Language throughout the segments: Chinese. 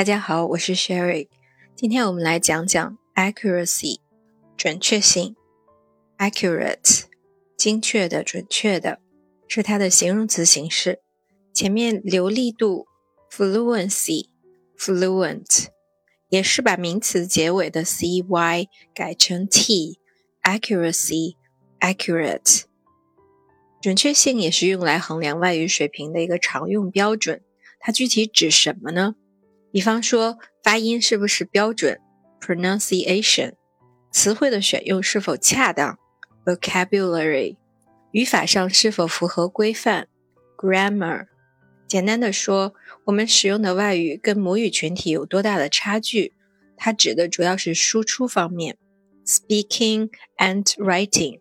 大家好，我是 Sherry。今天我们来讲讲 accuracy，准确性。accurate，精确的、准确的，是它的形容词形式。前面流利度 fluency，fluent，也是把名词结尾的 cy 改成 t，accuracy，accurate。准确性也是用来衡量外语水平的一个常用标准。它具体指什么呢？比方说，发音是不是标准？pronunciation，词汇的选用是否恰当？vocabulary，语法上是否符合规范？grammar，简单的说，我们使用的外语跟母语群体有多大的差距？它指的主要是输出方面，speaking and writing。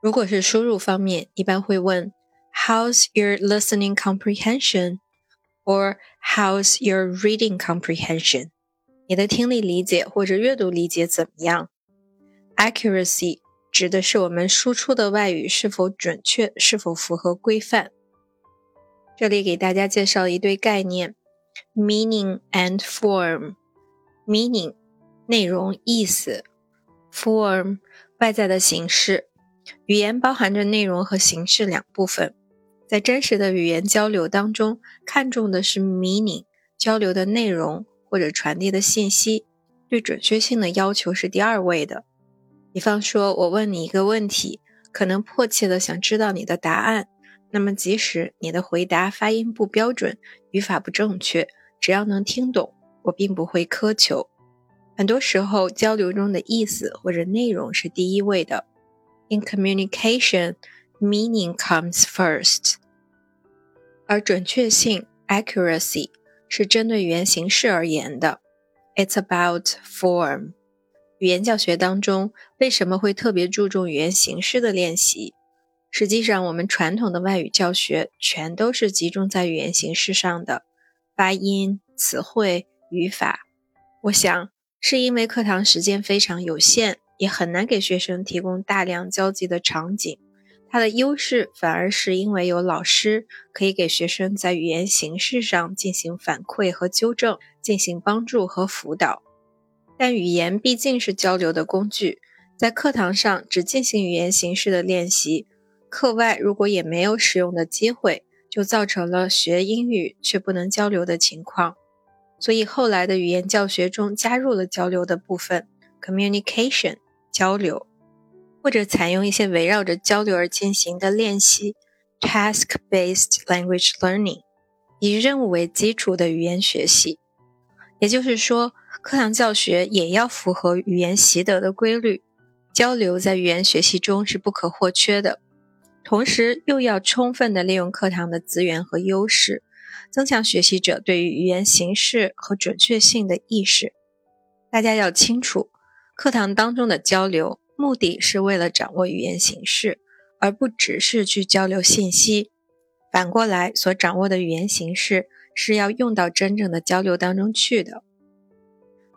如果是输入方面，一般会问，How's your listening comprehension？or how's your reading comprehension? 你的听力理解或者阅读理解怎么样？Accuracy 指的是我们输出的外语是否准确是否符合规范。这里给大家介绍一对概念。Meaning and form meaning 内容意思。Form 外在的形式。语言包含着内容和形式两部分。在真实的语言交流当中，看重的是 meaning，交流的内容或者传递的信息，对准确性的要求是第二位的。比方说，我问你一个问题，可能迫切的想知道你的答案，那么即使你的回答发音不标准，语法不正确，只要能听懂，我并不会苛求。很多时候，交流中的意思或者内容是第一位的。In communication。Meaning comes first，而准确性 （accuracy） 是针对语言形式而言的。It's about form。语言教学当中为什么会特别注重语言形式的练习？实际上，我们传统的外语教学全都是集中在语言形式上的，发音、词汇、语法。我想是因为课堂时间非常有限，也很难给学生提供大量交际的场景。它的优势反而是因为有老师可以给学生在语言形式上进行反馈和纠正，进行帮助和辅导。但语言毕竟是交流的工具，在课堂上只进行语言形式的练习，课外如果也没有使用的机会，就造成了学英语却不能交流的情况。所以后来的语言教学中加入了交流的部分，communication 交流。或者采用一些围绕着交流而进行的练习，task-based language learning，以任务为基础的语言学习。也就是说，课堂教学也要符合语言习得的规律，交流在语言学习中是不可或缺的。同时，又要充分的利用课堂的资源和优势，增强学习者对于语言形式和准确性的意识。大家要清楚，课堂当中的交流。目的是为了掌握语言形式，而不只是去交流信息。反过来，所掌握的语言形式是要用到真正的交流当中去的。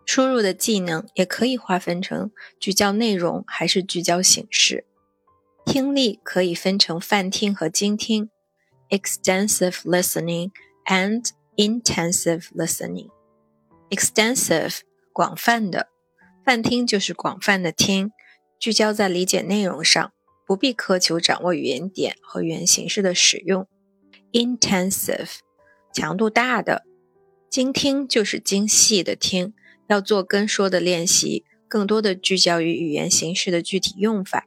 输入的技能也可以划分成聚焦内容还是聚焦形式。听力可以分成泛听和精听 （extensive listening and intensive listening）。extensive 广泛的，泛听就是广泛的听。聚焦在理解内容上，不必苛求掌握语言点和语言形式的使用。Intensive，强度大的，精听就是精细的听，要做跟说的练习，更多的聚焦于语言形式的具体用法。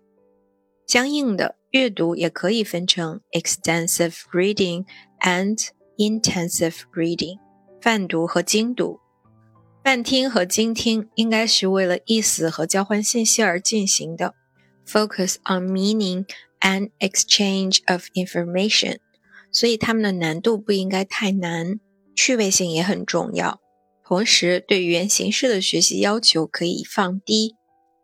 相应的，阅读也可以分成 extensive reading and intensive reading，泛读和精读。泛听和精听应该是为了意思和交换信息而进行的，focus on meaning and exchange of information，所以它们的难度不应该太难，趣味性也很重要。同时，对语言形式的学习要求可以放低，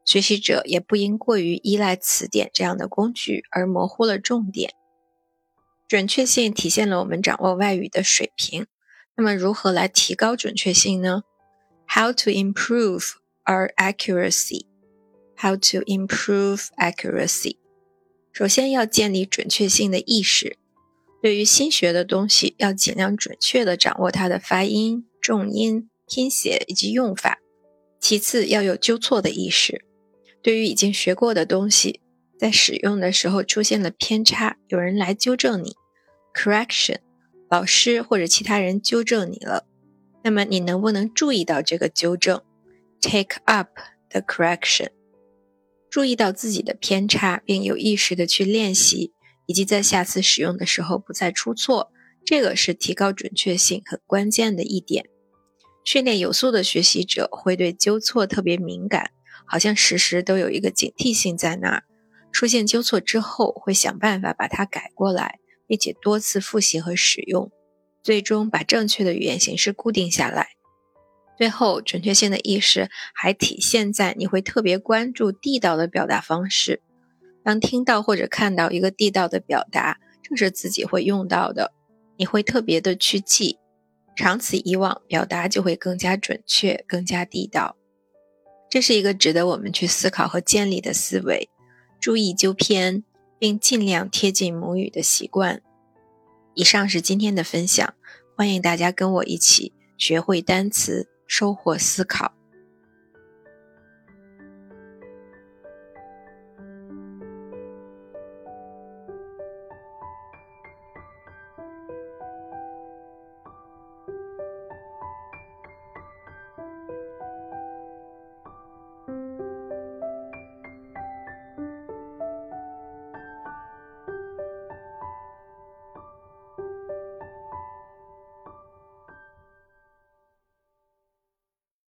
学习者也不应过于依赖词典这样的工具而模糊了重点。准确性体现了我们掌握外语的水平。那么，如何来提高准确性呢？How to improve our accuracy? How to improve accuracy? 首先要建立准确性的意识。对于新学的东西，要尽量准确地掌握它的发音、重音、拼写以及用法。其次，要有纠错的意识。对于已经学过的东西，在使用的时候出现了偏差，有人来纠正你，correction，老师或者其他人纠正你了，那么你能不能注意到这个纠正？Take up the correction，注意到自己的偏差，并有意识的去练习，以及在下次使用的时候不再出错，这个是提高准确性很关键的一点。训练有素的学习者会对纠错特别敏感。好像时时都有一个警惕性在那儿，出现纠错之后会想办法把它改过来，并且多次复习和使用，最终把正确的语言形式固定下来。最后，准确性的意识还体现在你会特别关注地道的表达方式。当听到或者看到一个地道的表达，正是自己会用到的，你会特别的去记，长此以往，表达就会更加准确，更加地道。这是一个值得我们去思考和建立的思维，注意纠偏，并尽量贴近母语的习惯。以上是今天的分享，欢迎大家跟我一起学会单词，收获思考。